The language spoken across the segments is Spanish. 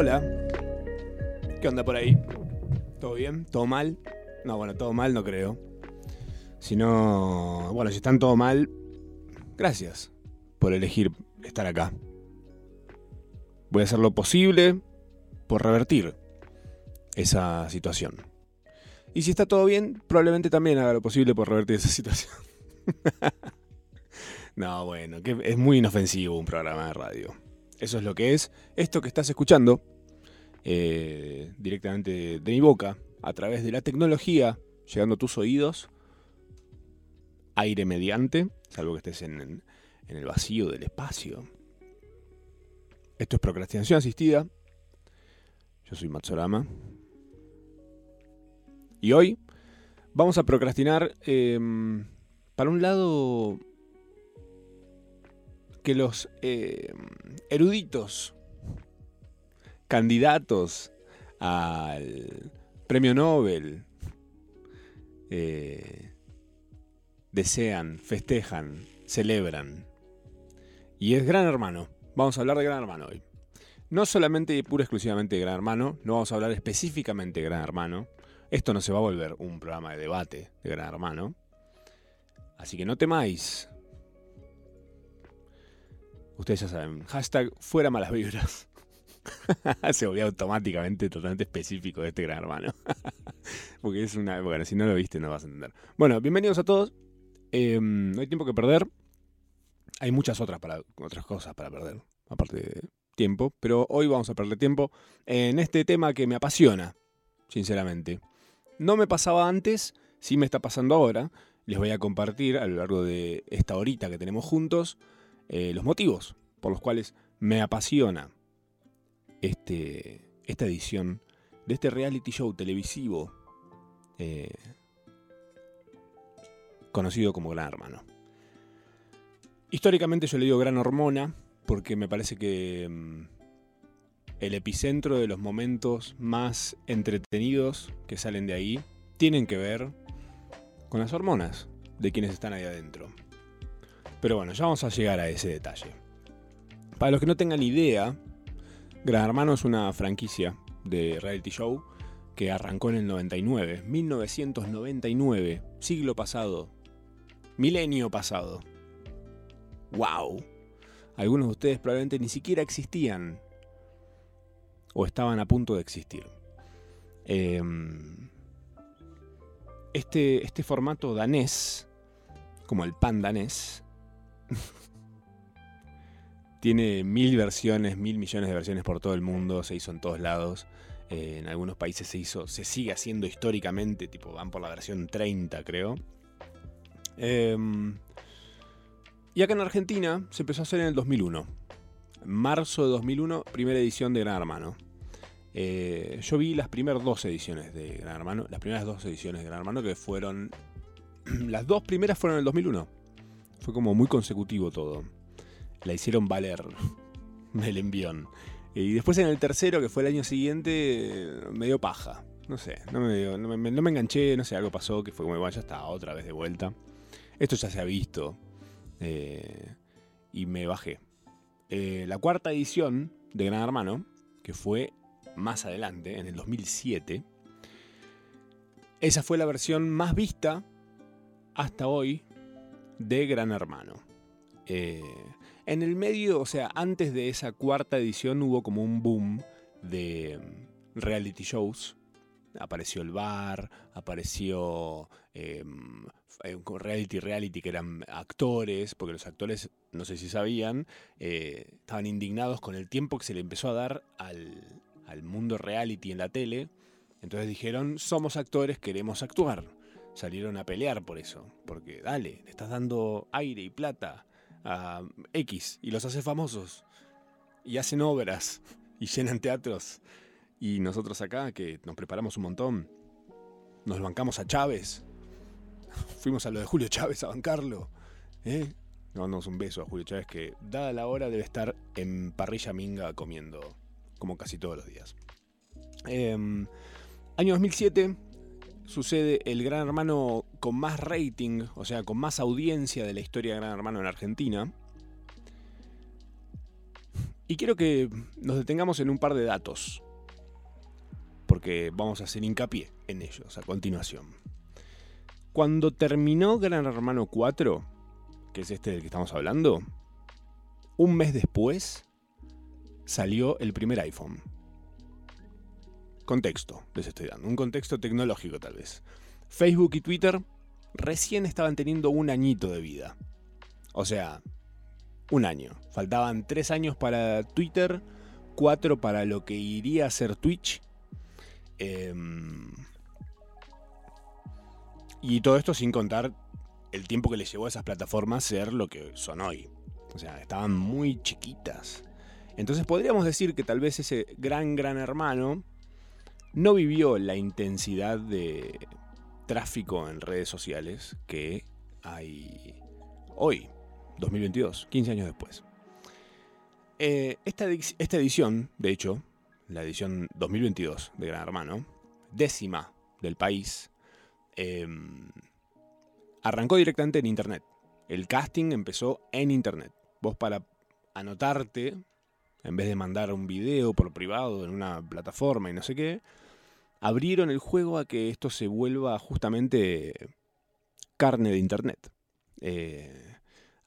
Hola. ¿Qué onda por ahí? ¿Todo bien? ¿Todo mal? No, bueno, todo mal no creo. Si no, bueno, si están todo mal, gracias por elegir estar acá. Voy a hacer lo posible por revertir esa situación. Y si está todo bien, probablemente también haga lo posible por revertir esa situación. no, bueno, que es muy inofensivo un programa de radio. Eso es lo que es. Esto que estás escuchando eh, directamente de mi boca, a través de la tecnología, llegando a tus oídos, aire mediante, salvo que estés en, en el vacío del espacio. Esto es procrastinación asistida. Yo soy Matsorama. Y hoy vamos a procrastinar eh, para un lado que los eh, eruditos candidatos al premio Nobel eh, desean, festejan, celebran. Y es Gran Hermano. Vamos a hablar de Gran Hermano hoy. No solamente y pura exclusivamente de Gran Hermano, no vamos a hablar específicamente de Gran Hermano. Esto no se va a volver un programa de debate de Gran Hermano. Así que no temáis. Ustedes ya saben, hashtag fuera malas vibras. se volvió automáticamente totalmente específico de este gran hermano. Porque es una. Bueno, si no lo viste, no vas a entender. Bueno, bienvenidos a todos. Eh, no hay tiempo que perder. Hay muchas otras, para, otras cosas para perder, aparte de tiempo. Pero hoy vamos a perder tiempo en este tema que me apasiona, sinceramente. No me pasaba antes, sí me está pasando ahora. Les voy a compartir a lo largo de esta horita que tenemos juntos eh, los motivos por los cuales me apasiona este, esta edición de este reality show televisivo eh, conocido como Gran Hermano. Históricamente yo le digo Gran Hormona porque me parece que mm, el epicentro de los momentos más entretenidos que salen de ahí tienen que ver con las hormonas de quienes están ahí adentro. Pero bueno, ya vamos a llegar a ese detalle. Para los que no tengan idea, Gran Hermano es una franquicia de reality show que arrancó en el 99, 1999, siglo pasado, milenio pasado. ¡Wow! Algunos de ustedes probablemente ni siquiera existían o estaban a punto de existir. Em, este, este formato danés, como el pan danés, tiene mil versiones, mil millones de versiones por todo el mundo, se hizo en todos lados. Eh, en algunos países se hizo, se sigue haciendo históricamente, tipo van por la versión 30 creo. Em, y acá en Argentina se empezó a hacer en el 2001. Marzo de 2001, primera edición de Gran Hermano. Eh, yo vi las primeras dos ediciones de Gran Hermano, las primeras dos ediciones de Gran Hermano que fueron... las dos primeras fueron en el 2001. Fue como muy consecutivo todo. La hicieron valer el envión. Y después en el tercero, que fue el año siguiente, me dio paja. No sé, no me, me, enganché, no sé, algo pasó que fue como, bueno, ya está, otra vez de vuelta. Esto ya se ha visto. Eh, y me bajé. Eh, la cuarta edición de Gran Hermano, que fue más adelante, en el 2007, esa fue la versión más vista hasta hoy de Gran Hermano. Eh, en el medio, o sea, antes de esa cuarta edición hubo como un boom de mm, reality shows. Apareció el bar, apareció em, eh, reality reality que eran actores, porque los actores, no sé si sabían, eh, estaban indignados con el tiempo que se le empezó a dar al, al mundo reality en la tele. Entonces dijeron, somos actores, queremos actuar salieron a pelear por eso. Porque dale, le estás dando aire y plata a X y los hace famosos. Y hacen obras y llenan teatros. Y nosotros acá, que nos preparamos un montón, nos bancamos a Chávez. Fuimos a lo de Julio Chávez a bancarlo. ¿eh? Mandamos un beso a Julio Chávez que, dada la hora, debe estar en parrilla minga comiendo, como casi todos los días. Em, año 2007, sucede el Gran Hermano con más rating, o sea, con más audiencia de la historia de Gran Hermano en Argentina. Y quiero que nos detengamos en un par de datos, porque vamos a hacer hincapié en ellos a continuación. Cuando terminó Gran Hermano 4, que es este del que estamos hablando, un mes después salió el primer iPhone. Contexto, les estoy dando, un contexto tecnológico tal vez. Facebook y Twitter recién estaban teniendo un añito de vida. O sea, un año. Faltaban tres años para Twitter, cuatro para lo que iría a ser Twitch. Em, y todo esto sin contar el tiempo que les llevó a esas plataformas ser lo que son hoy. O sea, estaban muy chiquitas. Entonces podríamos decir que tal vez ese gran, gran hermano no vivió la intensidad de tráfico en redes sociales que hay hoy. 2022, 15 años después. Eh, esta, edición, de hecho, la edición 2022 de Gran Hermano, décima del país, em, arrancó directamente en Internet. El casting empezó en Internet. Vos para anotarte, en vez de mandar un video por privado en una plataforma y no sé qué, abrieron el juego a que esto se vuelva justamente carne de Internet. Eh,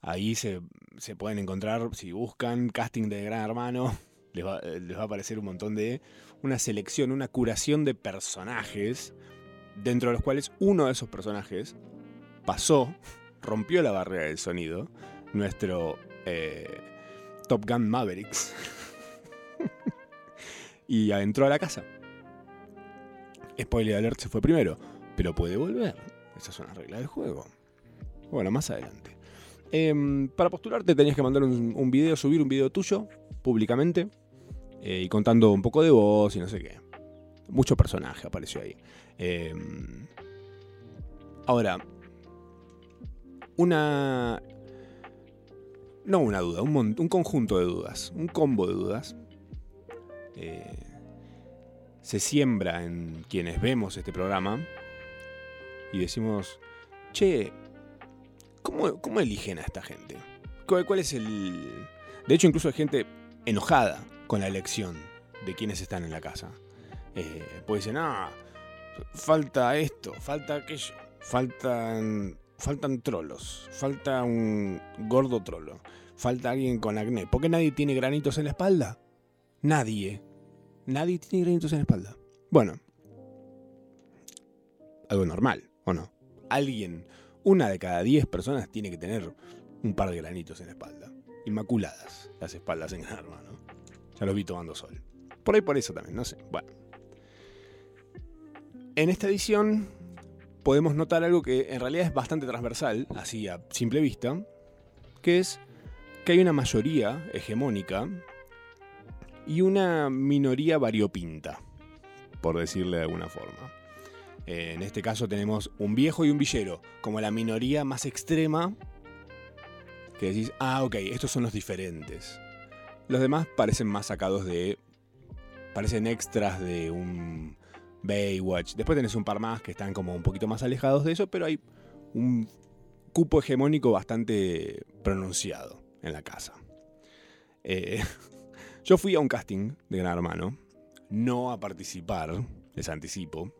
Ahí se, pueden encontrar, si buscan casting de Gran Hermano, les va, a aparecer un montón de. Una selección, una curación de personajes, dentro de los cuales uno de esos personajes pasó, rompió la barrera del sonido, nuestro eh, Top Gun Mavericks, y entró a la casa. Spoiler alert se fue primero, pero puede volver. Esa es una regla del juego. Bueno, más adelante. Em, para postularte tenías que mandar un, video, subir un video tuyo públicamente eh, y contando un poco de voz y no sé qué. Mucho personaje apareció ahí. Em, ahora, una... No una duda, un, conjunto de dudas, un combo de dudas. Eh, se siembra en quienes vemos este programa y decimos, che, ¿Cómo, eligen a esta gente? ¿Cuál, es el...? De hecho, incluso hay gente enojada con la elección de quienes están en la casa. Eh, pues dicen, ah, falta esto, falta aquello, faltan, faltan trolos, falta un gordo trolo, falta alguien con acné. ¿Por qué nadie tiene granitos en la espalda? Nadie. Nadie tiene granitos en la espalda. Bueno, algo normal, ¿o no? Alguien una de cada diez personas tiene que tener un par de granitos en la espalda. Inmaculadas las espaldas en arma, ¿no? Ya los vi tomando sol. Por ahí por eso también, no sé. Bueno. En esta edición podemos notar algo que en realidad es bastante transversal, así a simple vista, que es que hay una mayoría hegemónica y una minoría variopinta, por decirle de alguna forma. Eh, en este caso tenemos un viejo y un villero, como la minoría más extrema, que decís, ah, ok, estos son los diferentes. Los demás parecen más sacados de... parecen extras de un Baywatch. Después tenés un par más que están como un poquito más alejados de eso, pero hay un cupo hegemónico bastante pronunciado en la casa. Eh, yo fui a un casting de Gran Hermano, no a participar, les anticipo,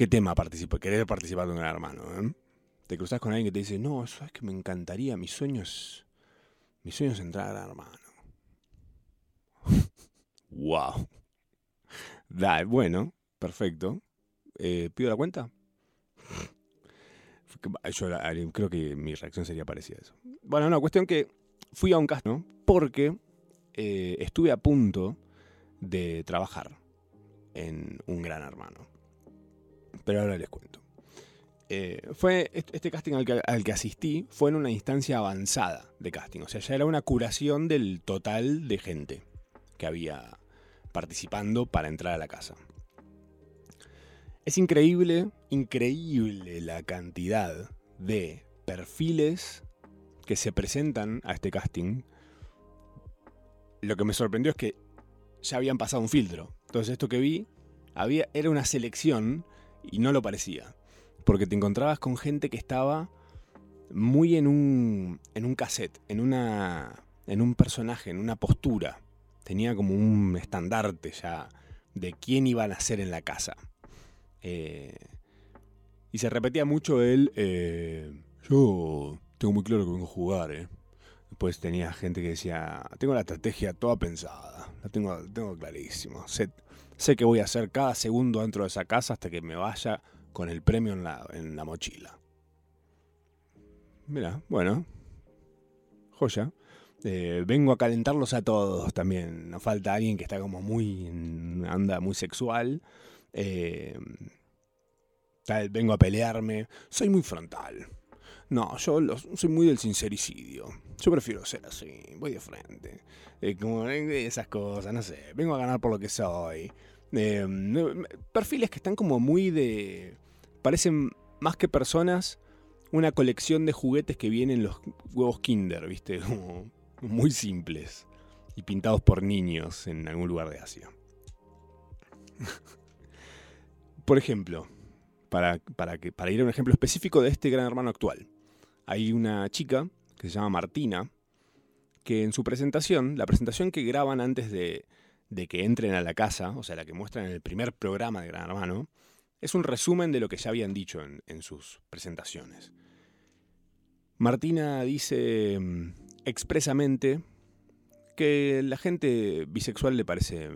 ¿Qué tema participar? Querer participar de un gran hermano. ¿eh? Te cruzas con alguien que te dice, no, sabes que me encantaría, mis sueños, mis sueños entrar a gran hermano. wow. Da, bueno, perfecto. Eh, ¿Pido la cuenta? Yo creo que mi reacción sería parecida a eso. Bueno, no, cuestión que fui a un cast, ¿no? Porque eh, estuve a punto de trabajar en un gran hermano pero ahora les cuento. Eh, fue este casting al que, asistí fue en una instancia avanzada de casting, o sea, ya era una curación del total de gente que había participando para entrar a la casa. Es increíble, increíble la cantidad de perfiles que se presentan a este casting. Lo que me sorprendió es que ya habían pasado un filtro. Entonces esto que vi era una selección y no lo parecía. Porque te encontrabas con gente que estaba muy en un, en un cassette, en una, en un personaje, en una postura. Tenía como un estandarte ya de quién iba a nacer en la casa. Eh, y se repetía mucho el, eh, yo tengo muy claro que vengo a jugar, ¿eh? Después tenía gente que decía, tengo la estrategia toda pensada, la tengo, tengo clarísimo. Sé, sé que voy a hacer cada segundo dentro de esa casa hasta que me vaya con el premio en la, en la mochila. Mira, bueno, joya. Eh, vengo a calentarlos a todos también. Nos falta alguien que está como muy. anda muy sexual. Eh, tal, vengo a pelearme. Soy muy frontal. No, yo soy muy del sincericidio. Yo prefiero ser así, voy de frente. Eh, como esas cosas, no sé. Vengo a ganar por lo que soy. perfiles que están como muy de. Parecen más que personas una colección de juguetes que vienen los huevos Kinder, ¿viste? muy simples y pintados por niños en algún lugar de Asia. por ejemplo, para, para, que, para ir a un ejemplo específico de este gran hermano actual, hay una chica que se llama Martina, que en su presentación, la presentación que graban antes de, de que entren a la casa, o sea, la que muestran en el primer programa de Gran Hermano, es un resumen de lo que ya habían dicho en, sus presentaciones. Martina dice expresamente que la gente bisexual le parece eh,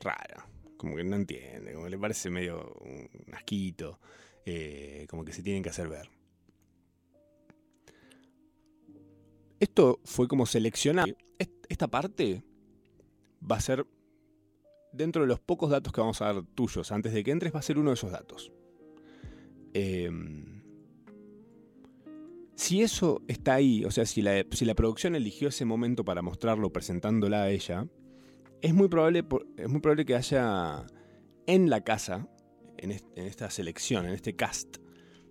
rara, como que no entiende, como que le parece medio un asquito, eh, como que se tienen que hacer ver. Esto fue como seleccionar. Esta parte va a ser dentro de los pocos datos que vamos a dar tuyos antes de que entres, va a ser uno de esos datos. Em, si eso está ahí, o sea, si la, producción eligió ese momento para mostrarlo presentándola a ella, es muy probable, es muy probable que haya en la casa, en, en esta selección, en este cast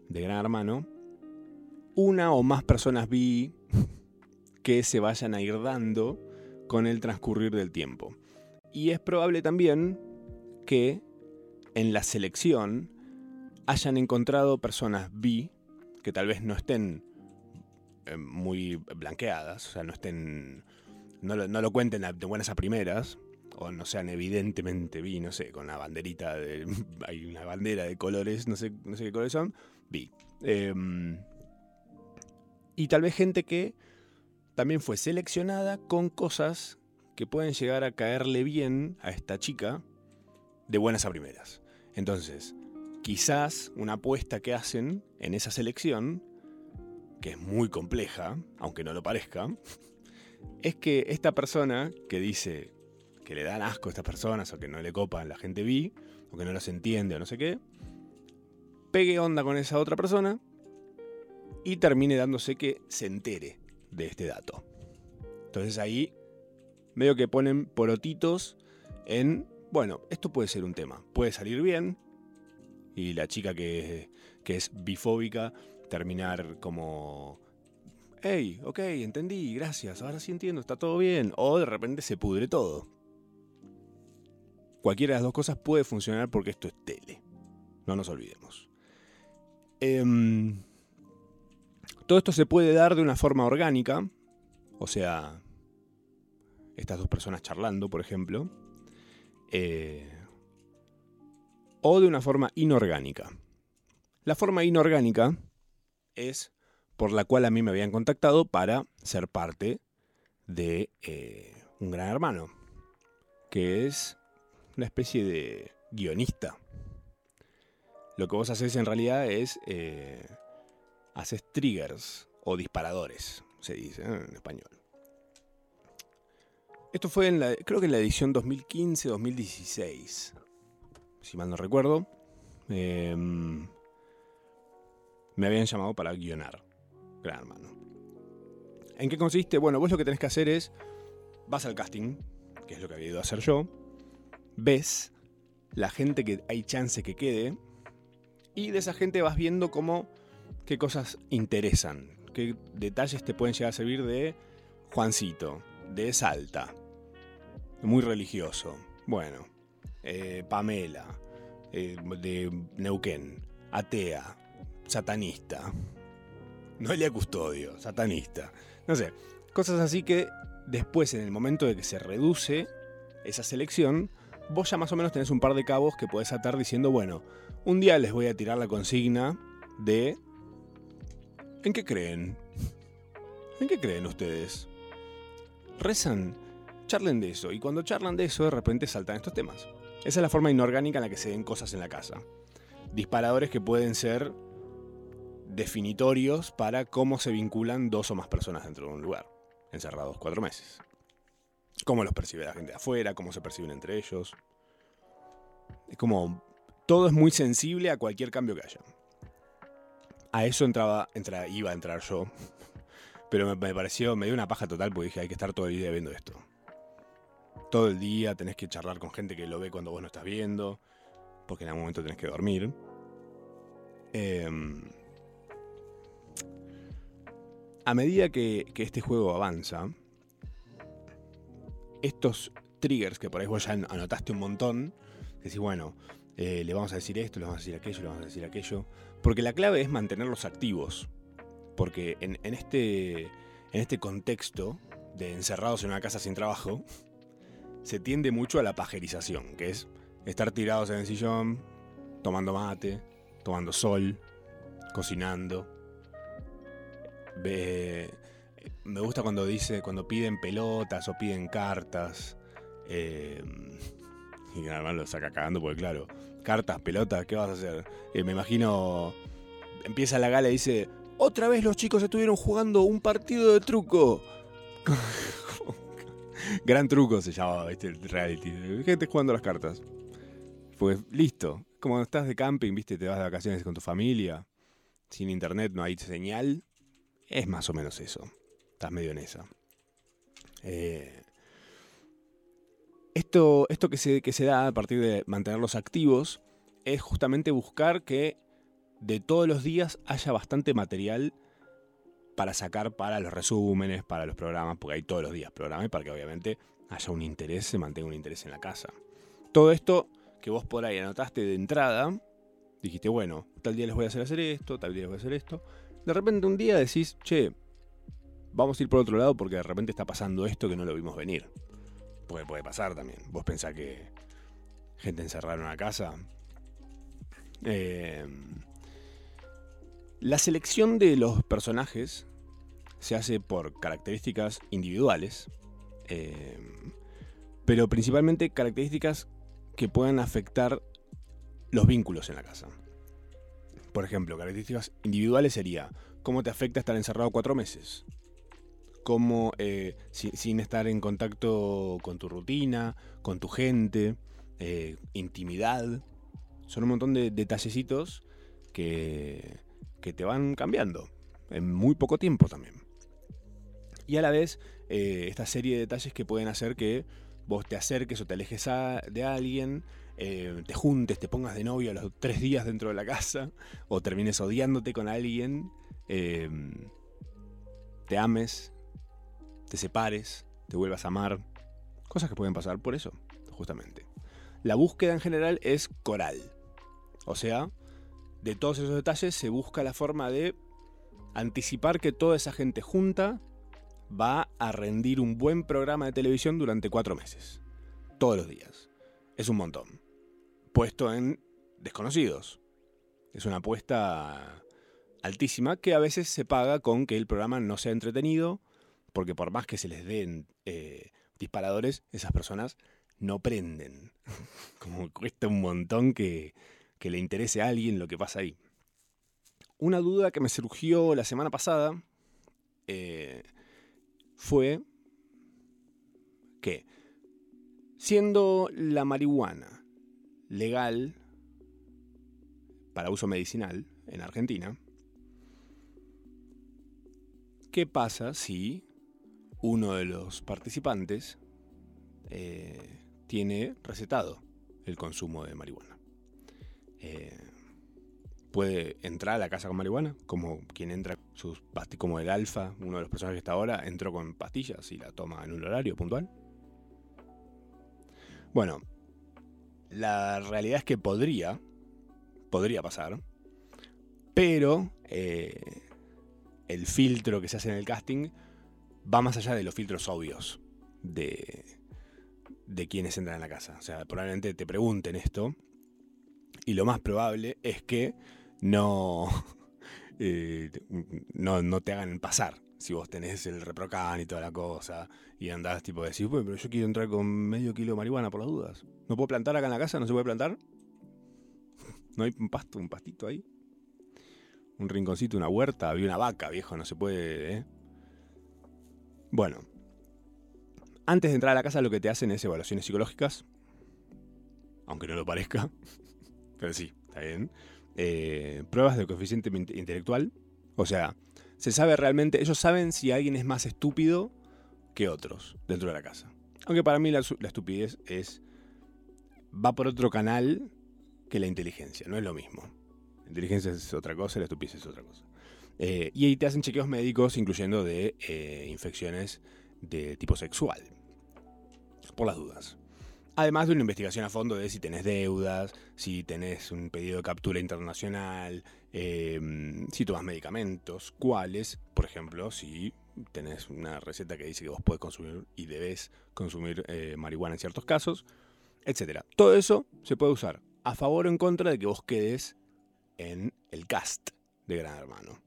de Gran Hermano, una o más personas vi que se vayan a ir dando con el transcurrir del tiempo. Y es probable también que en la selección hayan encontrado personas bi que tal vez no estén eh, muy blanqueadas, o sea, no estén. No lo, cuenten de buenas a primeras, o no sean evidentemente bi, no sé, con la banderita de. hay una bandera de colores, no sé, no sé qué colores son, bi. Em, y tal vez gente que también fue seleccionada con cosas que pueden llegar a caerle bien a esta chica de buenas a primeras. Entonces, quizás una apuesta que hacen en esa selección, que es muy compleja, aunque no lo parezca, es que esta persona que dice que le dan asco a estas personas o que no le copan la gente vi, o que no las entiende o no sé qué, pegue onda con esa otra persona y termine dándose que se entere de este dato. Entonces ahí medio que ponen porotitos en, bueno, esto puede ser un tema, puede salir bien, y la chica que, que es bifóbica terminar como, hey, ok, entendí, gracias, ahora sí entiendo, está todo bien, o de repente se pudre todo. Cualquiera de las dos cosas puede funcionar porque esto es tele, no nos olvidemos. Em, todo esto se puede dar de una forma orgánica, o sea, estas dos personas charlando, por ejemplo, eh, o de una forma inorgánica. La forma inorgánica es por la cual a mí me habían contactado para ser parte de eh, un gran hermano, que es una especie de guionista. Lo que vos haces en realidad es, eh, haces triggers o disparadores, se dice en español. Esto fue en la, creo que en la edición 2015-2016, si mal no recuerdo. Em, me habían llamado para guionar. Gran hermano. ¿En qué consiste? Bueno, vos lo que tenés que hacer es, vas al casting, que es lo que había ido a hacer yo, ves la gente que hay chance que quede, y de esa gente vas viendo cómo, qué cosas interesan, qué detalles te pueden llegar a servir de Juancito, de Salta, muy religioso. Bueno, eh, Pamela, eh, de Neuquén, atea, satanista. Noelia Custodio, satanista. No sé, Cosas así que después, en el momento de que se reduce esa selección, vos ya más o menos tenés un par de cabos que podés atar diciendo, bueno, un día les voy a tirar la consigna de... ¿En qué creen? ¿En qué creen ustedes? Rezan, charlen de eso, y cuando charlan de eso, de repente saltan estos temas. Esa es la forma inorgánica en la que se ven cosas en la casa. Disparadores que pueden ser definitorios para cómo se vinculan dos o más personas dentro de un lugar, encerrados cuatro meses. Cómo los percibe la gente de afuera, cómo se perciben entre ellos. Es como. Todo es muy sensible a cualquier cambio que haya. A eso entraba, entra, iba a entrar yo. Pero me, me, pareció, me dio una paja total porque dije, hay que estar todo el día viendo esto. Todo el día tenés que charlar con gente que lo ve cuando vos no estás viendo. Porque en algún momento tenés que dormir. Eh, a medida que, este juego avanza, estos triggers que por ahí vos ya anotaste un montón, decís, bueno, eh, le vamos a decir esto, le vamos a decir aquello, le vamos a decir aquello. Porque la clave es mantenerlos activos. Porque en, en, este, en este contexto de encerrados en una casa sin trabajo, se tiende mucho a la pajerización, que es estar tirados en el sillón, tomando mate, tomando sol, cocinando. Me gusta cuando dice, cuando piden pelotas o piden cartas. Eh, y además lo saca cagando porque claro, cartas, pelotas, ¿qué vas a hacer? Eh, me imagino, empieza la gala y dice, otra vez los chicos estuvieron jugando un partido de truco. Gran truco se llamaba. El reality. Gente jugando las cartas. Pues listo. Como estás de camping, ¿viste? Te vas de vacaciones con tu familia. Sin internet no hay señal. Es más o menos eso. Estás medio en esa. Eh, esto, esto que, se, que se da a partir de mantenerlos activos es justamente buscar que de todos los días haya bastante material para sacar para los resúmenes, para los programas, porque hay todos los días programas para que obviamente haya un interés, se mantenga un interés en la casa. Todo esto que vos por ahí anotaste de entrada, dijiste, bueno, tal día les voy a hacer hacer esto, tal día les voy a hacer esto. De repente un día decís, che, vamos a ir por otro lado porque de repente está pasando esto que no lo vimos venir. Puede pasar también. Vos pensás que gente encerrada en una casa. Eh, la selección de los personajes se hace por características individuales, eh, pero principalmente características que puedan afectar los vínculos en la casa. Por ejemplo, características individuales sería cómo te afecta estar encerrado cuatro meses, cómo eh, si, sin estar en contacto con tu rutina, con tu gente, eh, intimidad. Son un montón de detallecitos que, que te van cambiando en muy poco tiempo también. Y a la vez, eh, esta serie de detalles que pueden hacer que vos te acerques o te alejes de alguien, eh, te juntes, te pongas de novio a los tres días dentro de la casa, o termines odiándote con alguien, eh, te ames, te separes, te vuelvas a amar. Cosas que pueden pasar por eso, justamente. La búsqueda en general es coral. O sea, de todos esos detalles se busca la forma de anticipar que toda esa gente junta va a rendir un buen programa de televisión durante cuatro meses. Todos los días. Es un montón. Puesto en desconocidos. Es una apuesta altísima que a veces se paga con que el programa no sea entretenido, porque por más que se les den eh, disparadores, esas personas no prenden. Como cuesta un montón que, que le interese a alguien lo que pasa ahí. Una duda que me surgió la semana pasada eh, fue que, siendo la marihuana legal para uso medicinal en Argentina, ¿qué pasa si uno de los participantes eh, tiene recetado el consumo de marihuana? Eh, puede entrar a la casa con marihuana, como quien entra sus como el alfa, uno de los personajes que está ahora, entró con pastillas y la toma en un horario puntual. Bueno, la realidad es que podría, podría pasar, pero eh, el filtro que se hace en el casting va más allá de los filtros obvios de, de quienes entran en la casa. O sea, probablemente te pregunten esto. Y lo más probable es que no, eh, no, no, te hagan pasar. Si vos tenés el reprocan y toda la cosa. Y andás tipo de decir, pero yo quiero entrar con medio kilo de marihuana por las dudas. ¿No puedo plantar acá en la casa? ¿No se puede plantar? ¿No hay un pasto, un pastito ahí? Un rinconcito, una huerta, había una vaca, viejo, no se puede, ¿eh? Bueno, antes de entrar a la casa lo que te hacen es evaluaciones psicológicas, aunque no lo parezca, pero sí, está bien. Eh, pruebas de coeficiente intelectual, o sea, se sabe realmente, ellos saben si alguien es más estúpido que otros dentro de la casa. Aunque para mí la, estupidez es va por otro canal que la inteligencia, no es lo mismo. La inteligencia es otra cosa, la estupidez es otra cosa. Eh, y ahí te hacen chequeos médicos, incluyendo de eh, infecciones de tipo sexual. Por las dudas. Además de una investigación a fondo de si tenés deudas, si tenés un pedido de captura internacional, em, si tomas medicamentos, cuáles, por ejemplo, si tenés una receta que dice que vos podés consumir y debes consumir eh, marihuana en ciertos casos, etc. Todo eso se puede usar a favor o en contra de que vos quedes en el cast de Gran Hermano.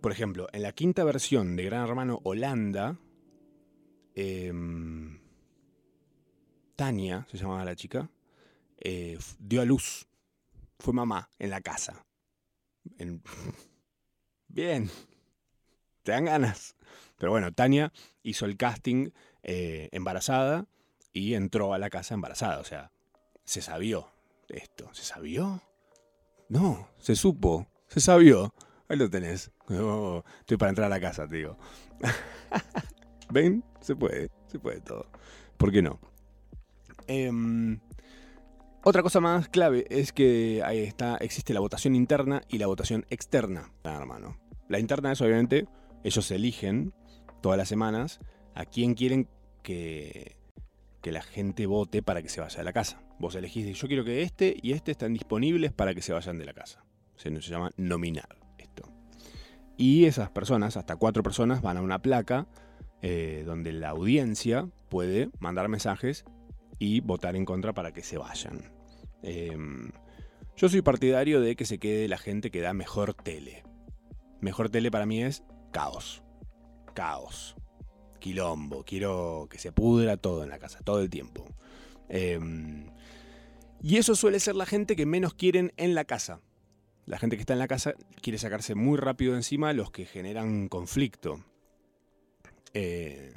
Por ejemplo, en la quinta versión de Gran Hermano Holanda, Em, Tania, se llamaba la chica, eh, dio a luz. Fue mamá en la casa. Bien. Te dan ganas. Pero bueno, Tania hizo el casting eh, embarazada y entró a la casa embarazada. O sea, se sabió esto. ¿Se sabió? No, se supo. Se sabió. Ahí lo tenés. Oh, estoy para entrar a la casa, te digo. ¿Ven? Se puede, se puede todo. ¿Por qué no? Em, otra cosa más clave es que está, existe la votación interna y la votación externa, hermano. La interna es obviamente, ellos eligen todas las semanas a quién quieren que, que la gente vote para que se vaya de la casa. Vos elegís, yo quiero que este y este estén disponibles para que se vayan de la casa. Se, se llama nominar esto. Y esas personas, hasta cuatro personas, van a una placa eh, donde la audiencia puede mandar mensajes y votar en contra para que se vayan. Em, yo soy partidario de que se quede la gente que da mejor tele. Mejor tele para mí es caos. Caos. Quilombo. Quiero que se pudra todo en la casa, todo el tiempo. Em, y eso suele ser la gente que menos quieren en la casa. La gente que está en la casa quiere sacarse muy rápido encima los que generan conflicto. Eh,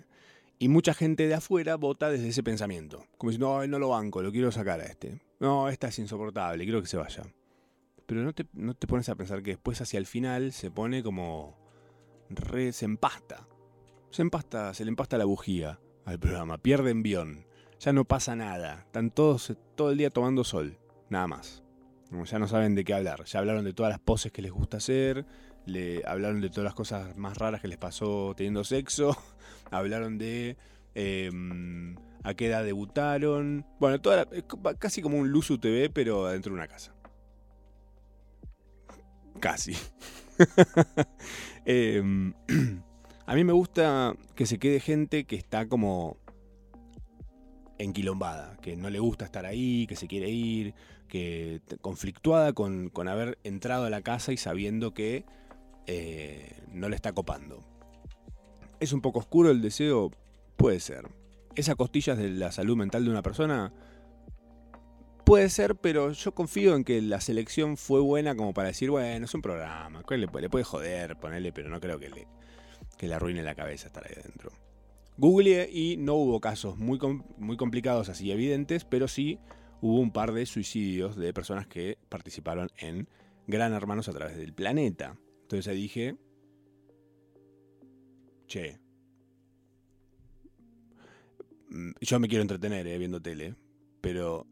y mucha gente de afuera vota desde ese pensamiento. Como diciendo, no, no lo banco, lo quiero sacar a este. No, esta es insoportable, quiero que se vaya. Pero no te, no te pones a pensar que después hacia el final se pone como... Re, se empasta. Se empasta, se le empasta la bujía al programa. Pierde envión. Ya no pasa nada. Están todos todo el día tomando sol. Nada más. Ya no saben de qué hablar. Ya hablaron de todas las poses que les gusta hacer le hablaron de todas las cosas más raras que les pasó teniendo sexo, hablaron de em, a qué edad debutaron, bueno, toda casi como un Luzu TV, pero adentro de una casa. Casi. Em, a mí me gusta que se quede gente que está como enquilombada, que no le gusta estar ahí, que se quiere ir, que conflictuada con, con haber entrado a la casa y sabiendo que eh, no le está copando. ¿Es un poco oscuro el deseo? Puede ser. ¿Esas costillas de la salud mental de una persona? Puede ser, pero yo confío en que la selección fue buena como para decir, bueno, es un programa, le, le puede joder, ponerle, pero no creo que le, que arruine la cabeza estar ahí adentro. Google y no hubo casos muy, muy complicados así evidentes, pero sí hubo un par de suicidios de personas que participaron en Gran Hermanos a través del planeta. Entonces ahí dije, che, yo me quiero entretener eh, viendo tele, pero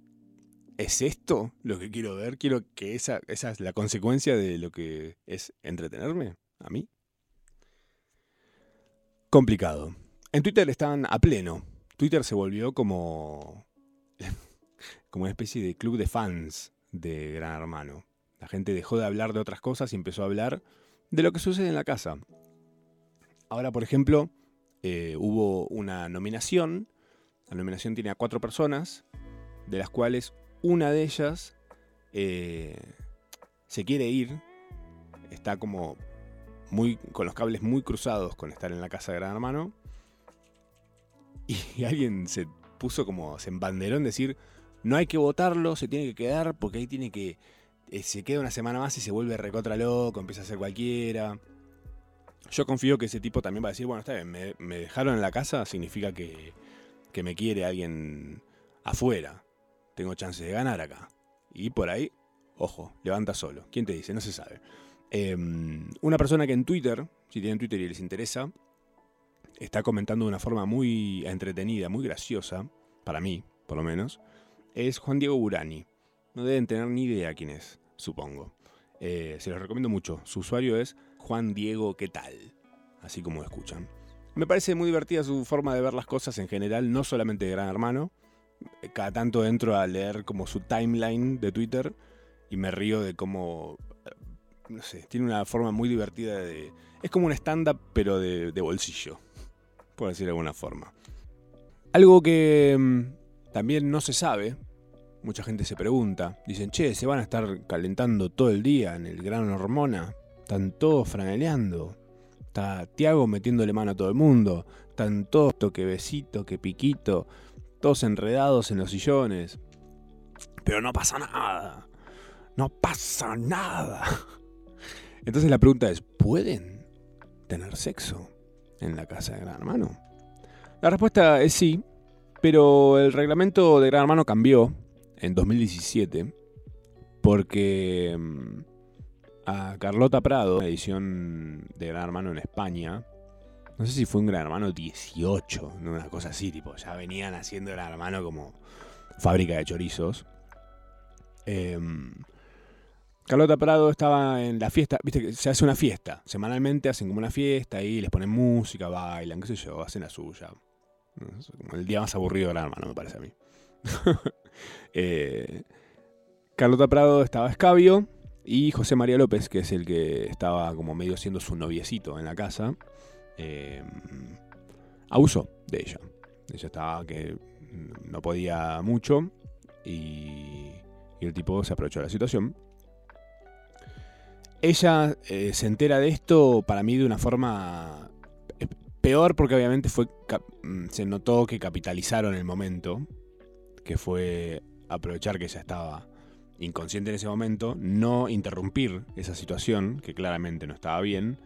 ¿es esto lo que quiero ver? Quiero que esa, esa es la consecuencia de lo que es entretenerme a mí. Complicado. En Twitter están a pleno. Twitter se volvió como, como una especie de club de fans de Gran Hermano. La gente dejó de hablar de otras cosas y empezó a hablar de lo que sucede en la casa. Ahora, por ejemplo, eh, hubo una nominación. La nominación tiene a cuatro personas, de las cuales una de ellas eh, se quiere ir. Está como muy, con los cables muy cruzados con estar en la casa de Gran Hermano. Y alguien se puso como, se embanderó en decir, no hay que votarlo, se tiene que quedar porque ahí tiene que... eh, se queda una semana más y se vuelve recontra loco, empieza a ser cualquiera. Yo confío que ese tipo también va a decir, bueno, está bien, me, me dejaron en la casa, significa que, que me quiere alguien afuera. Tengo chance de ganar acá. Y por ahí, ojo, levanta solo. ¿Quién te dice? No se sabe. Eh, una persona que en Twitter, si tienen Twitter y les interesa, está comentando de una forma muy entretenida, muy graciosa, para mí, por lo menos, es Juan Diego Burani. No deben tener ni idea quién es, supongo. Eh, se los recomiendo mucho. Su usuario es Juan Diego ¿qué tal? Así como escuchan. Me parece muy divertida su forma de ver las cosas en general, no solamente de Gran Hermano. Cada tanto entro a leer como su timeline de Twitter y me río de cómo, eh, no sé, tiene una forma muy divertida de... Es como un stand-up pero de, de bolsillo, por decir de alguna forma. Algo que mm, también no se sabe, mucha gente se pregunta, dicen, che, se van a estar calentando todo el día en el Gran Hormona, están todos franeleando, está Tiago metiéndole mano a todo el mundo, están todos que besito, que piquito, todos enredados en los sillones. Pero no pasa nada, no pasa nada. Entonces la pregunta es, ¿pueden tener sexo en la casa de Gran Hermano? La respuesta es sí, pero el reglamento de Gran Hermano cambió en 2017 porque mm, a Carlota Prado, la edición de Gran Hermano en España, no sé si fue un Gran Hermano 18, ¿no? una cosa así, tipo, ya venían haciendo Gran Hermano como fábrica de chorizos. Em, Carlota Prado estaba en la fiesta, viste que se hace una fiesta, semanalmente hacen como una fiesta y les ponen música, bailan, qué sé yo, hacen la suya. el día más aburrido de Gran Hermano, me parece a mí. Eh, Carlota Prado estaba escabio y José María López, que es el que estaba como medio siendo su noviecito en la casa, eh, abusó de ella. Ella estaba que no podía mucho y, y el tipo se aprovechó de la situación. Ella eh, se entera de esto para mí de una forma eh, peor porque obviamente fue mm, se notó que capitalizaron el momento, que fue aprovechar que ella estaba inconsciente en ese momento, no interrumpir esa situación, que claramente no estaba bien,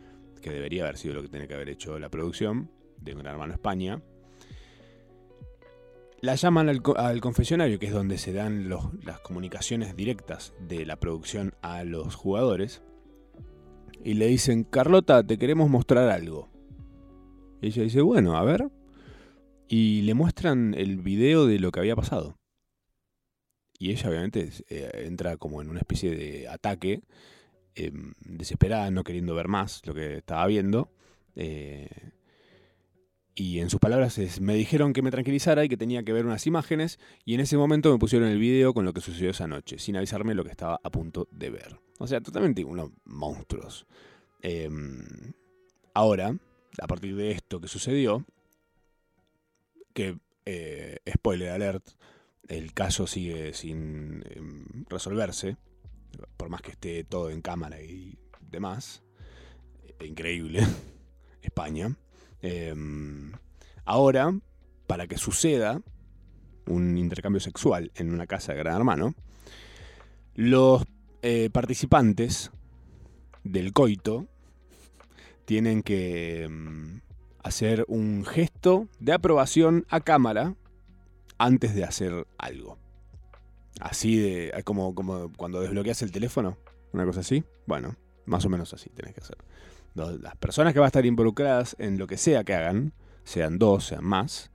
que debería haber sido lo que tenía que haber hecho la producción de Gran Hermano España. La llaman al, al confesionario, que es donde se dan las comunicaciones directas de la producción a los jugadores, y le dicen, Carlota, te queremos mostrar algo. Y ella dice, bueno, a ver. Y le muestran el video de lo que había pasado. Y ella obviamente eh, entra como en una especie de ataque, eh, desesperada, no queriendo ver más lo que estaba viendo. eh, y en sus palabras es, me dijeron que me tranquilizara y que tenía que ver unas imágenes, y en ese momento me pusieron el video con lo que sucedió esa noche, sin avisarme lo que estaba a punto de ver. O sea, totalmente unos monstruos. Eh, ahora, a partir de esto que sucedió, que, eh, spoiler alert, el caso sigue sin em, resolverse, por más que esté todo en cámara y demás. Eh, Increíble. España. Em, ahora, para que suceda un intercambio sexual en una casa de Gran Hermano, los eh, participantes del coito tienen que em, hacer un gesto de aprobación a cámara antes de hacer algo. Así de. Como, cuando desbloqueas el teléfono. Una cosa así. Bueno, más o menos así tenés que hacer. Las personas que van a estar involucradas en lo que sea que hagan, sean dos, sean más,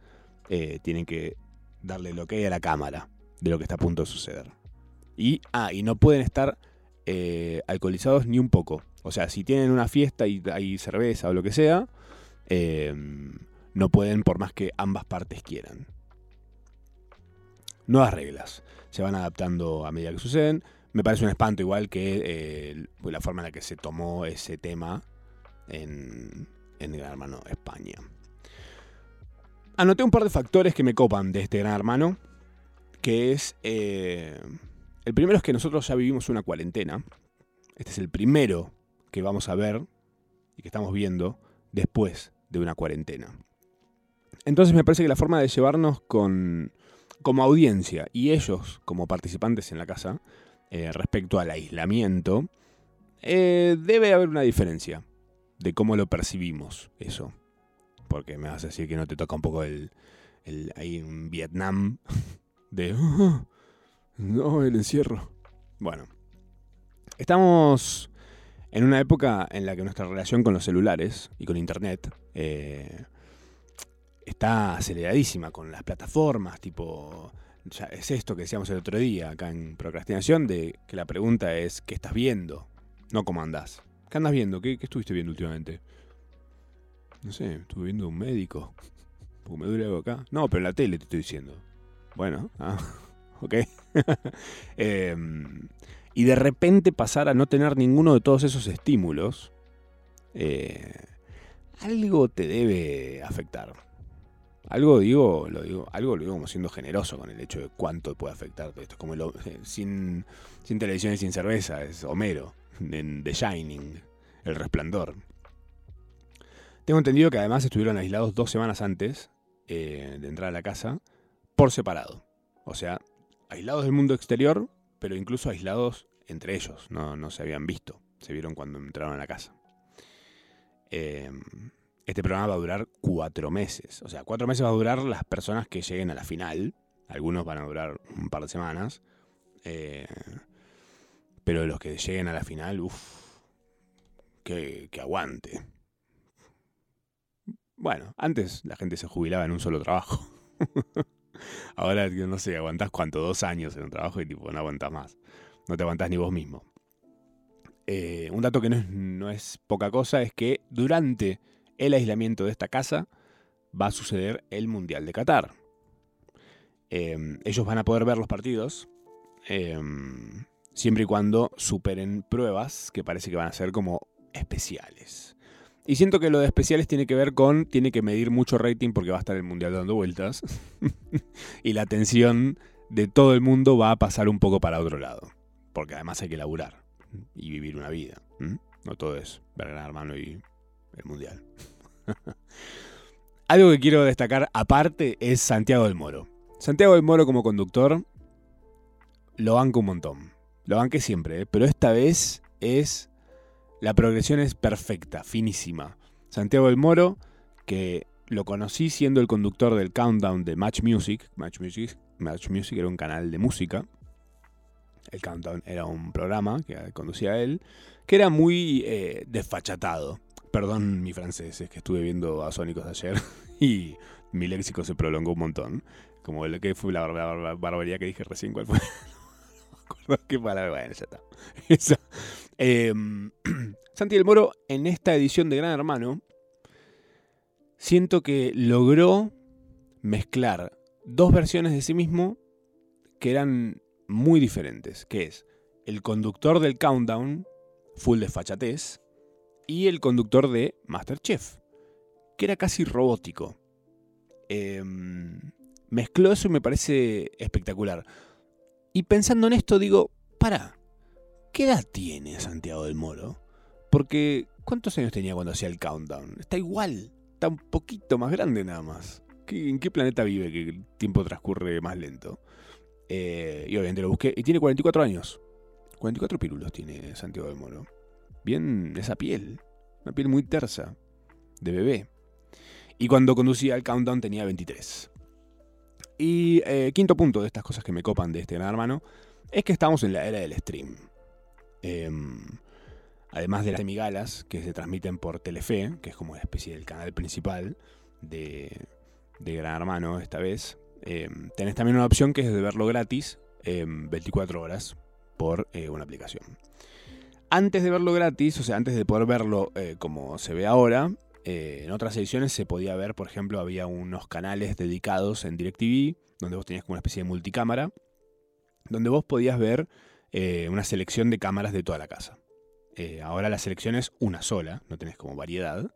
eh, tienen que darle lo que hay a la cámara de lo que está a punto de suceder. Y, ah, y no pueden estar eh, alcoholizados ni un poco. O sea, si tienen una fiesta y hay cerveza o lo que sea, eh, no pueden por más que ambas partes quieran. Nuevas reglas. Se van adaptando a medida que suceden. Me parece un espanto igual que eh, la forma en la que se tomó ese tema en, Gran Hermano España. anoté un par de factores que me copan de este gran hermano, que es... eh, el primero es que nosotros ya vivimos una cuarentena. Este es el primero que vamos a ver y que estamos viendo después de una cuarentena. Entonces me parece que la forma de llevarnos con, como audiencia y ellos como participantes en la casa eh, respecto al aislamiento, eh, debe haber una diferencia de cómo lo percibimos eso. Porque me vas a decir que no te toca un poco el, el ahí en Vietnam de "Ah, no el encierro. Bueno, estamos en una época en la que nuestra relación con los celulares y con internet eh, está aceleradísima con las plataformas, tipo, ya es esto que decíamos el otro día acá en Procrastinación, de que la pregunta es, ¿qué estás viendo? No cómo andás. ¿Qué andas viendo? ¿Qué, qué estuviste viendo últimamente? No sé, estuve viendo un médico. Porque me duele algo acá. No, pero en la tele te estoy diciendo. Bueno, ah, ok. Em, y de repente pasar a no tener ninguno de todos esos estímulos, eh, algo te debe afectar. Algo digo, lo digo, algo lo digo como siendo generoso con el hecho de cuánto puede afectarte. Esto es como eh, sin, sin televisión y sin cerveza, es Homero, The Shining, El Resplandor. Tengo entendido que además estuvieron aislados dos semanas antes eh, de entrar a la casa, por separado. O sea, aislados del mundo exterior, pero incluso aislados entre ellos. No, no se habían visto. Se vieron cuando entraron a la casa. Eh, este programa va a durar cuatro meses. O sea, cuatro meses va a durar las personas que lleguen a la final. Algunos van a durar un par de semanas. Eh, pero los que lleguen a la final, uff, que, que aguante. Bueno, antes la gente se jubilaba en un solo trabajo. Ahora, no sé, aguantás cuánto, dos años en un trabajo y tipo, no aguantás más. No te aguantás ni vos mismo. Eh, un dato que no es, no es poca cosa es que durante el aislamiento de esta casa va a suceder el Mundial de Qatar. Eh, ellos van a poder ver los partidos eh, siempre y cuando superen pruebas que parece que van a ser como especiales. Y siento que lo de especiales tiene que ver con, tiene que medir mucho rating porque va a estar el Mundial dando vueltas. y la atención de todo el mundo va a pasar un poco para otro lado. Porque además hay que laburar y vivir una vida. No todo es ver Hermano y el Mundial. Algo que quiero destacar aparte es Santiago del Moro. Santiago del Moro como conductor lo banco un montón. Lo banqué siempre, ¿eh? pero esta vez es... La progresión es perfecta, finísima. Santiago del Moro, que lo conocí siendo el conductor del countdown de Match Music. Match Music, Match Music era un canal de música. El countdown era un programa que conducía él, que era muy eh, desfachatado. Perdón mi francés, es que estuve viendo a Sónicos ayer y mi léxico se prolongó un montón. Como el que fue la, bar- bar- barbaridad que dije recién, me acuerdo qué palabra, bueno, ya está. Esa. Eh, Santi del Moro, en esta edición de Gran Hermano, siento que logró mezclar dos versiones de sí mismo que eran muy diferentes, que es el conductor del Countdown, full de fachatez, y el conductor de Masterchef, que era casi robótico. Eh, mezcló eso y me parece espectacular. Y pensando en esto digo, para, ¿qué edad tiene Santiago del Moro? Porque, ¿cuántos años tenía cuando hacía el countdown? Está igual, está un poquito más grande nada más. ¿Qué- ¿En qué planeta vive que el tiempo transcurre más lento? Eh, y obviamente lo busqué. Y tiene 44 años. 44 pirulos tiene Santiago del Moro. Bien esa piel. Una piel muy tersa. De bebé. Y cuando conducía el countdown tenía 23. Y eh, quinto punto de estas cosas que me copan de este gran hermano es que estamos en la era del stream. Em, además de las semigalas que se transmiten por Telefe, que es como una especie del canal principal de, Gran Hermano esta vez, em, tenés también una opción que es de verlo gratis em, 24 horas por eh, una aplicación. Antes de verlo gratis, o sea, antes de poder verlo eh, como se ve ahora, eh, en otras ediciones se podía ver, por ejemplo, había unos canales dedicados en DirecTV, donde vos tenías como una especie de multicámara, donde vos podías ver eh, una selección de cámaras de toda la casa. Ahora la selección es una sola, no tenés como variedad.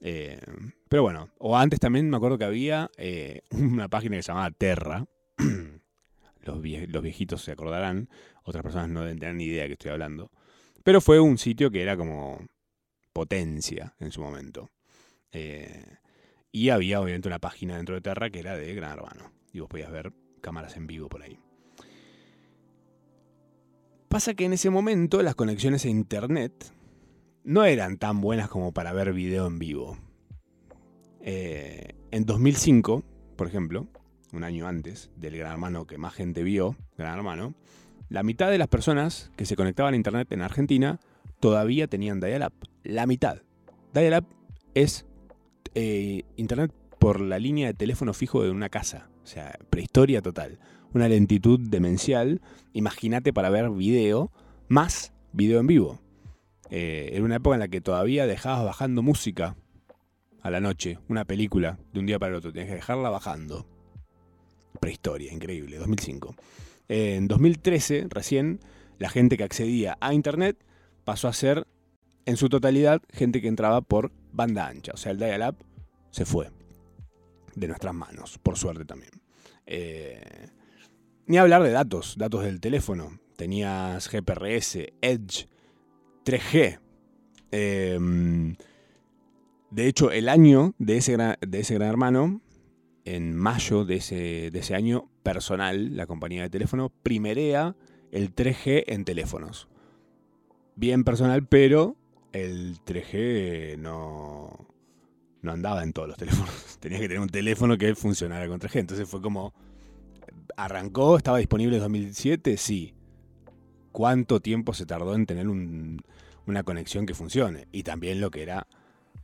Pero bueno, o antes también me acuerdo que había una página que se llamaba Terra. los, viejitos se acordarán, otras personas no deben tener ni idea de que estoy hablando. Pero fue un sitio que era como potencia en su momento. Eh, y había obviamente una página dentro de Terra que era de Gran Hermano. Y vos podías ver cámaras en vivo por ahí. Pasa que en ese momento las conexiones a internet no eran tan buenas como para ver video en vivo. Eh, en 2005, por ejemplo, un año antes del Gran Hermano que más gente vio, Gran Hermano, la mitad de las personas que se conectaban a internet en Argentina todavía tenían dial-up. La mitad. Dial-up es eh, internet por la línea de teléfono fijo de una casa. O sea, prehistoria total. Una lentitud demencial. Imagínate para ver video más video en vivo. Eh, era una época en la que todavía dejabas bajando música a la noche, una película, de un día para el otro. Tenías que dejarla bajando. Prehistoria, increíble, 2005. En 2013, recién, la gente que accedía a Internet pasó a ser, en su totalidad, gente que entraba por banda ancha. O sea, el dial-up se fue de nuestras manos, por suerte también. Eh, ni hablar de datos, datos del teléfono. Tenías GPRS, Edge, 3G. Em, de hecho, el año de ese, gran, de ese gran hermano, en mayo de ese, de ese año, personal, la compañía de teléfono, primerea el 3G en teléfonos. Bien personal, pero el 3G no, no andaba en todos los teléfonos. Tenías que tener un teléfono que funcionara con 3G. Entonces fue como. ¿Arrancó? ¿Estaba disponible en 2007? Sí. ¿Cuánto tiempo se tardó en tener una conexión que funcione? Y también lo que era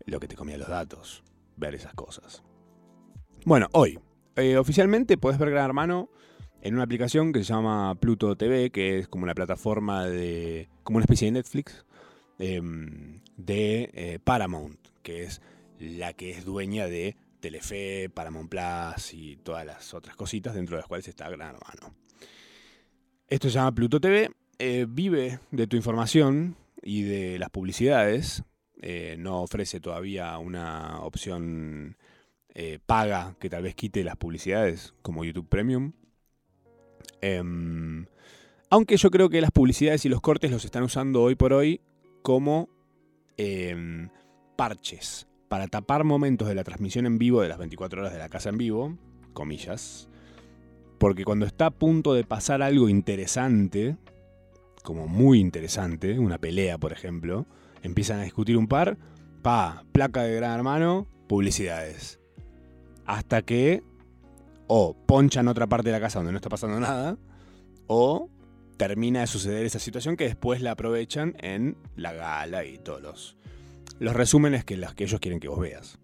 lo que te comía los datos. Ver esas cosas. Bueno, hoy. Eh, oficialmente puedes ver Gran Hermano en una aplicación que se llama Pluto TV, que es como una plataforma de. como una especie de Netflix em, de eh, Paramount, que es la que es dueña de Telefe, Paramount Plus y todas las otras cositas dentro de las cuales está Gran Hermano. Esto se llama Pluto TV, eh, vive de tu información y de las publicidades, no ofrece todavía una opción eh, paga que tal vez quite las publicidades como YouTube Premium. Em, aunque yo creo que las publicidades y los cortes los están usando hoy por hoy como em, parches para tapar momentos de la transmisión en vivo de las 24 horas de la casa en vivo, comillas, porque cuando está a punto de pasar algo interesante, como muy interesante, una pelea por ejemplo, empiezan a discutir un par, pa, placa de gran hermano, publicidades. Hasta que o ponchan otra parte de la casa donde no está pasando nada, o termina de suceder esa situación que después la aprovechan en la gala y todos los los resúmenes que, las que ellos quieren que vos veas.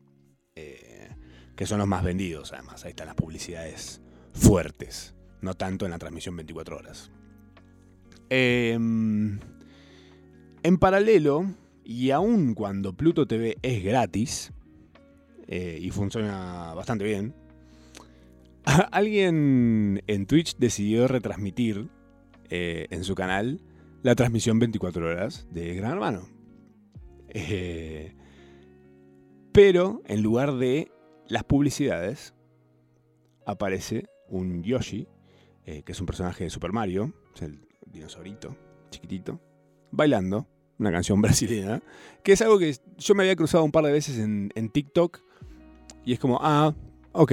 Eh, que son los más vendidos, además. Ahí están las publicidades fuertes. No tanto en la transmisión 24 horas. Em, en paralelo, y aun cuando Pluto TV es gratis, eh, y funciona bastante bien, alguien en Twitch decidió retransmitir eh, en su canal la transmisión 24 horas de Gran Hermano. Eh, pero en lugar de las publicidades, aparece un Yoshi, que es un personaje de Super Mario, es el dinosaurito, chiquitito, bailando una canción brasileña, que es algo que yo me había cruzado un par de veces en, TikTok, y es como, ah, ok,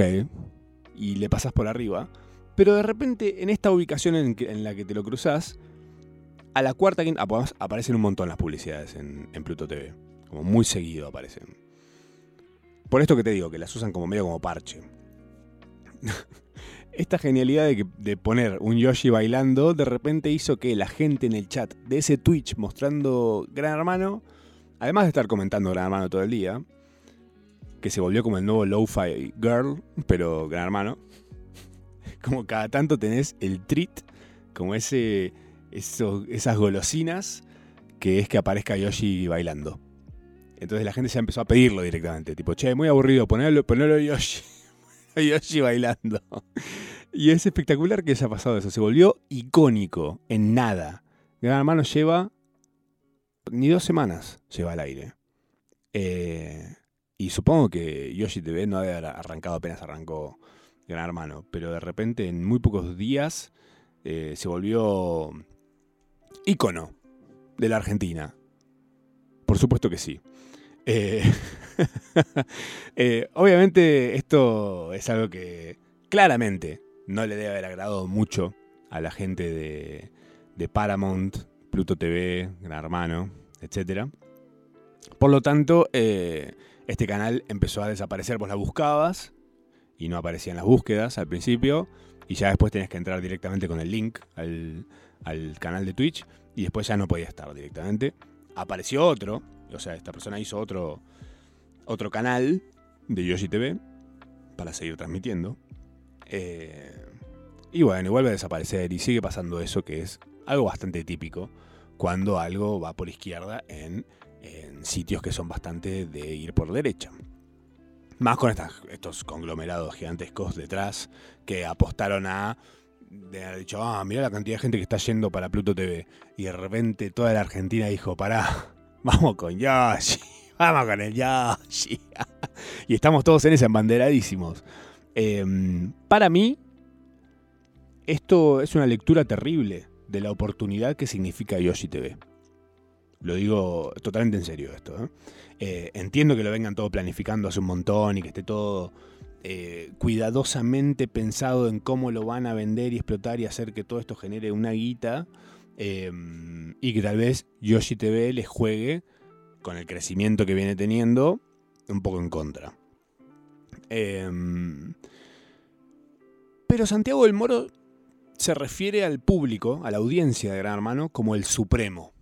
y le pasas por arriba, pero de repente en esta ubicación en, la que te lo cruzas, a la cuarta, quinta, ah, aparecen un montón las publicidades en, Pluto TV. Como muy seguido aparecen. Por esto que te digo, que las usan como medio como parche. Esta genialidad de, de, poner un Yoshi bailando de repente hizo que la gente en el chat de ese Twitch mostrando Gran Hermano, además de estar comentando Gran Hermano todo el día, que se volvió como el nuevo Lo-Fi Girl, pero Gran Hermano, como cada tanto tenés el treat, como ese esas golosinas que es que aparezca Yoshi bailando. Entonces la gente ya empezó a pedirlo directamente. Tipo, che, muy aburrido, ponerlo, ponerlo Yoshi. Yoshi bailando. Y es espectacular que haya pasado eso. Se volvió icónico en nada. Gran Hermano lleva ni dos semanas lleva al aire. Eh, y supongo que Yoshi TV no haber arrancado apenas arrancó Gran Hermano, pero de repente en muy pocos días eh, se volvió ícono de la Argentina. Por supuesto que sí. Eh, eh, obviamente esto es algo que claramente no le debe haber agradado mucho a la gente de, de Paramount, Pluto TV, Gran Hermano, etc. Por lo tanto, este canal empezó a desaparecer, vos la buscabas y no aparecían las búsquedas al principio y ya después tenías que entrar directamente con el link al, canal de Twitch y después ya no podía estar directamente. Apareció otro, o sea, esta persona hizo otro, otro canal de Yoshi TV para seguir transmitiendo. Eh, y bueno, y vuelve a desaparecer y sigue pasando eso que es algo bastante típico cuando algo va por izquierda en, en sitios que son bastante de ir por derecha. Más con estos conglomerados gigantescos detrás que apostaron a. De haber dicho, ah, mira la cantidad de gente que está yendo para Pluto TV. Y de repente toda la Argentina dijo, pará, vamos con Yoshi, vamos con el Yoshi. y estamos todos en ese embanderadísimos. Em, para mí, esto es una lectura terrible de la oportunidad que significa Yoshi TV. Lo digo totalmente en serio esto. ¿eh? Eh, entiendo que lo vengan todo planificando hace un montón y que esté todo eh, cuidadosamente pensado en cómo lo van a vender y explotar y hacer que todo esto genere una guita. Y que tal vez Yoshi TV les juegue con el crecimiento que viene teniendo un poco en contra. Pero Santiago del Moro se refiere al público, a la audiencia de Gran Hermano, como el supremo.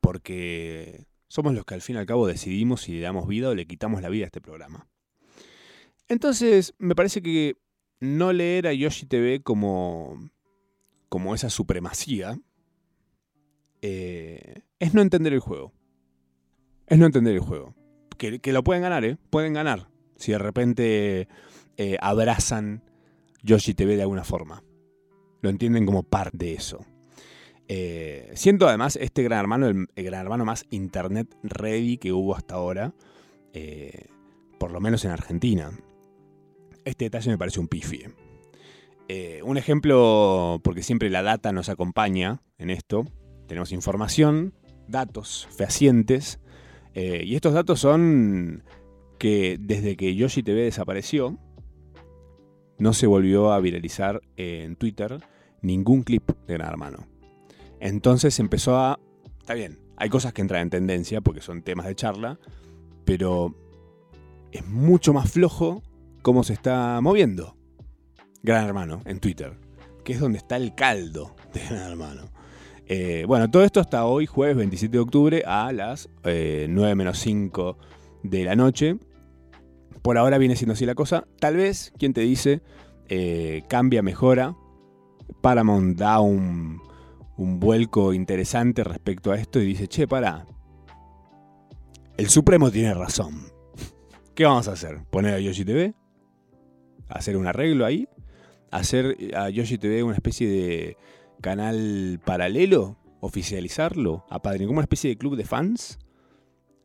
Porque somos los que al fin y al cabo decidimos si le damos vida o le quitamos la vida a este programa. Entonces, me parece que no leer a Yoshi TV como, como esa supremacía eh, es no entender el juego. Es no entender el juego. Que, lo pueden ganar, ¿eh? Pueden ganar. Si de repente eh, abrazan Yoshi TV de alguna forma. Lo entienden como parte de eso. Eh, siento además este gran hermano, el, gran hermano más internet ready que hubo hasta ahora, eh, por lo menos en Argentina. Este detalle me parece un pifie. Eh, un ejemplo, porque siempre la data nos acompaña en esto. Tenemos información, datos fehacientes, y estos datos son que desde que Yoshi TV desapareció, no se volvió a viralizar en Twitter ningún clip de Gran Hermano. Entonces empezó a... Está bien, hay cosas que entran en tendencia porque son temas de charla, pero es mucho más flojo cómo se está moviendo Gran Hermano en Twitter, que es donde está el caldo de Gran Hermano. Eh, bueno, todo esto hasta hoy, jueves 27 de octubre, a las 9 eh, menos 5 de la noche. Por ahora viene siendo así la cosa. Tal vez, quien te dice, eh, cambia, mejora. Paramount da un vuelco interesante respecto a esto y dice, che, para, el Supremo tiene razón. ¿Qué vamos a hacer? ¿Poner a Yoshi TV? ¿Hacer un arreglo ahí? ¿Hacer a Yoshi TV una especie de canal paralelo? ¿Oficializarlo? ¿Apadrinar como una especie de club de fans?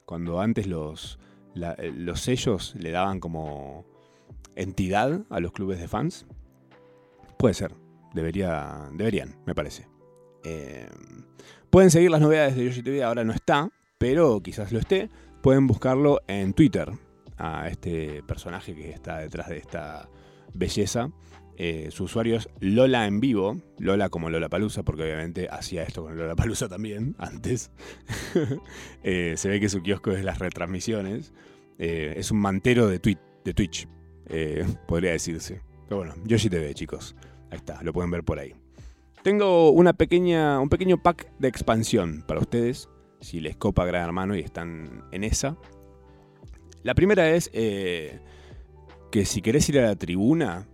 Cuando antes los, los sellos le daban como entidad a los clubes de fans. Puede ser. Debería, deberían, me parece. Eh, pueden seguir las novedades de Yoshi TV, ahora no está, pero quizás lo esté. Pueden buscarlo en Twitter a este personaje que está detrás de esta belleza. Eh, su usuario es Lola en vivo, Lola como Lola Palusa, porque obviamente hacía esto con Lola Palusa también antes. Eh, se ve que su kiosco es las retransmisiones. es un mantero de, de Twitch, podría decirse. Pero bueno, Yoshi TV, chicos. Ahí está, lo pueden ver por ahí. Tengo una pequeña, un pequeño pack de expansión para ustedes, si les copa Gran Hermano y están en esa. La primera es eh, que si querés ir a la tribuna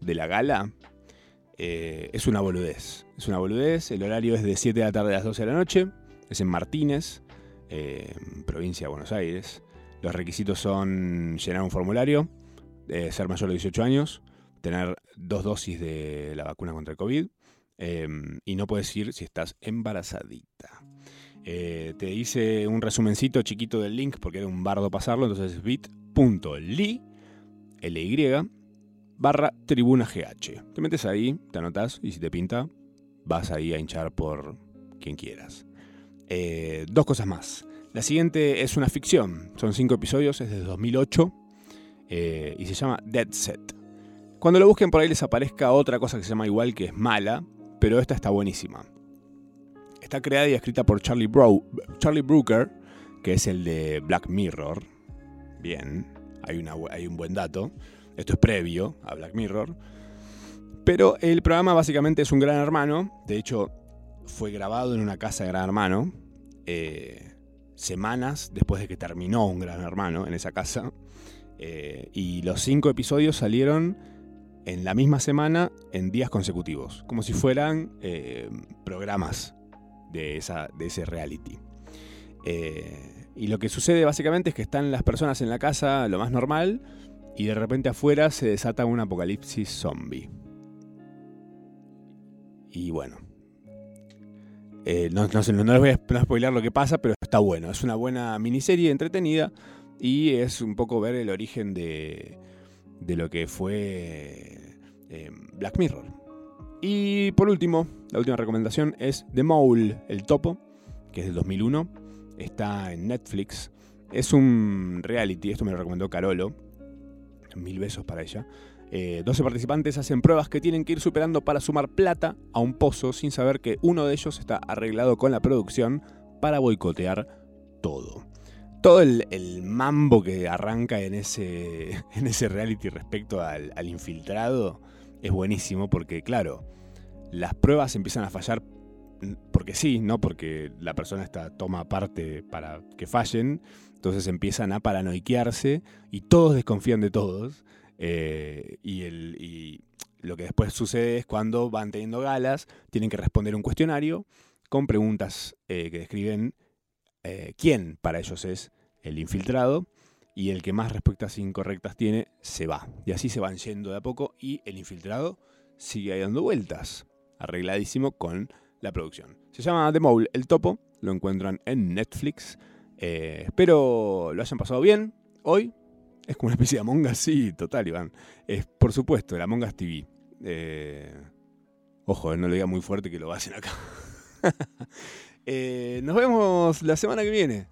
de la gala, eh, es una boludez. Es una boludez, el horario es de 7 de la tarde a las 12 de la noche, es en Martínez, eh, provincia de Buenos Aires. Los requisitos son llenar un formulario, ser mayor de 18 años, tener dos dosis de la vacuna contra el COVID Em, y no puedes ir si estás embarazadita. Eh, te hice un resumencito chiquito del link porque era un bardo pasarlo, entonces bit bit.ly, L-Y, barra tribuna GH. Te metes ahí, te anotas y si te pinta, vas ahí a hinchar por quien quieras. Eh, dos cosas más. La siguiente es una ficción, son cinco episodios, es de 2008 eh, y se llama Dead Set. Cuando lo busquen por ahí les aparezca otra cosa que se llama igual que es mala, pero esta está buenísima. Está creada y escrita por Charlie, Bro Charlie Brooker, que es el de Black Mirror. Bien, hay, una, hay un buen dato. Esto es previo a Black Mirror. Pero el programa básicamente es un gran hermano. De hecho, fue grabado en una casa de gran hermano. Eh, semanas después de que terminó un gran hermano en esa casa. Eh, y los cinco episodios salieron en la misma semana en días consecutivos. Como si fueran eh, programas de, esa, de ese reality. y lo que sucede básicamente es que están las personas en la casa, lo más normal, y de repente afuera se desata un apocalipsis zombie. Y bueno. Eh, no, no, no, les voy a spoiler lo que pasa, pero está bueno. Es una buena miniserie entretenida y es un poco ver el origen de, de lo que fue eh, Black Mirror. Y por último, la última recomendación es The Mole, el topo, que es del 2001. Está en Netflix. Es un reality, esto me lo recomendó Carolo. Mil besos para ella. 12 eh, participantes hacen pruebas que tienen que ir superando para sumar plata a un pozo sin saber que uno de ellos está arreglado con la producción para boicotear todo. Todo el, mambo que arranca en ese, en ese reality respecto al, infiltrado es buenísimo porque, claro, las pruebas empiezan a fallar porque sí, no porque la persona está, toma parte para que fallen, entonces empiezan a paranoiquearse y todos desconfían de todos. Eh, y, el, lo que después sucede es cuando van teniendo galas, tienen que responder un cuestionario con preguntas eh, que describen eh, quién para ellos es el infiltrado y el que más respuestas incorrectas tiene se va. Y así se van yendo de a poco y el infiltrado sigue ahí dando vueltas, arregladísimo con la producción. Se llama The Mole, el topo, lo encuentran en Netflix. espero lo hayan pasado bien hoy, es como una especie de Among Us, sí, total, Iván. Es, por supuesto, el Among Us TV. Eh, ojo, eh, no lo diga muy fuerte que lo hacen acá. Eh, nos vemos la semana que viene.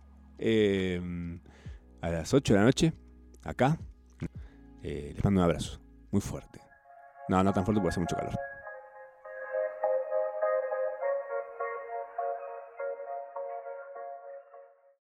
A las 8 de la noche, acá. les mando un abrazo. Muy fuerte. No, no tan fuerte porque hace mucho calor.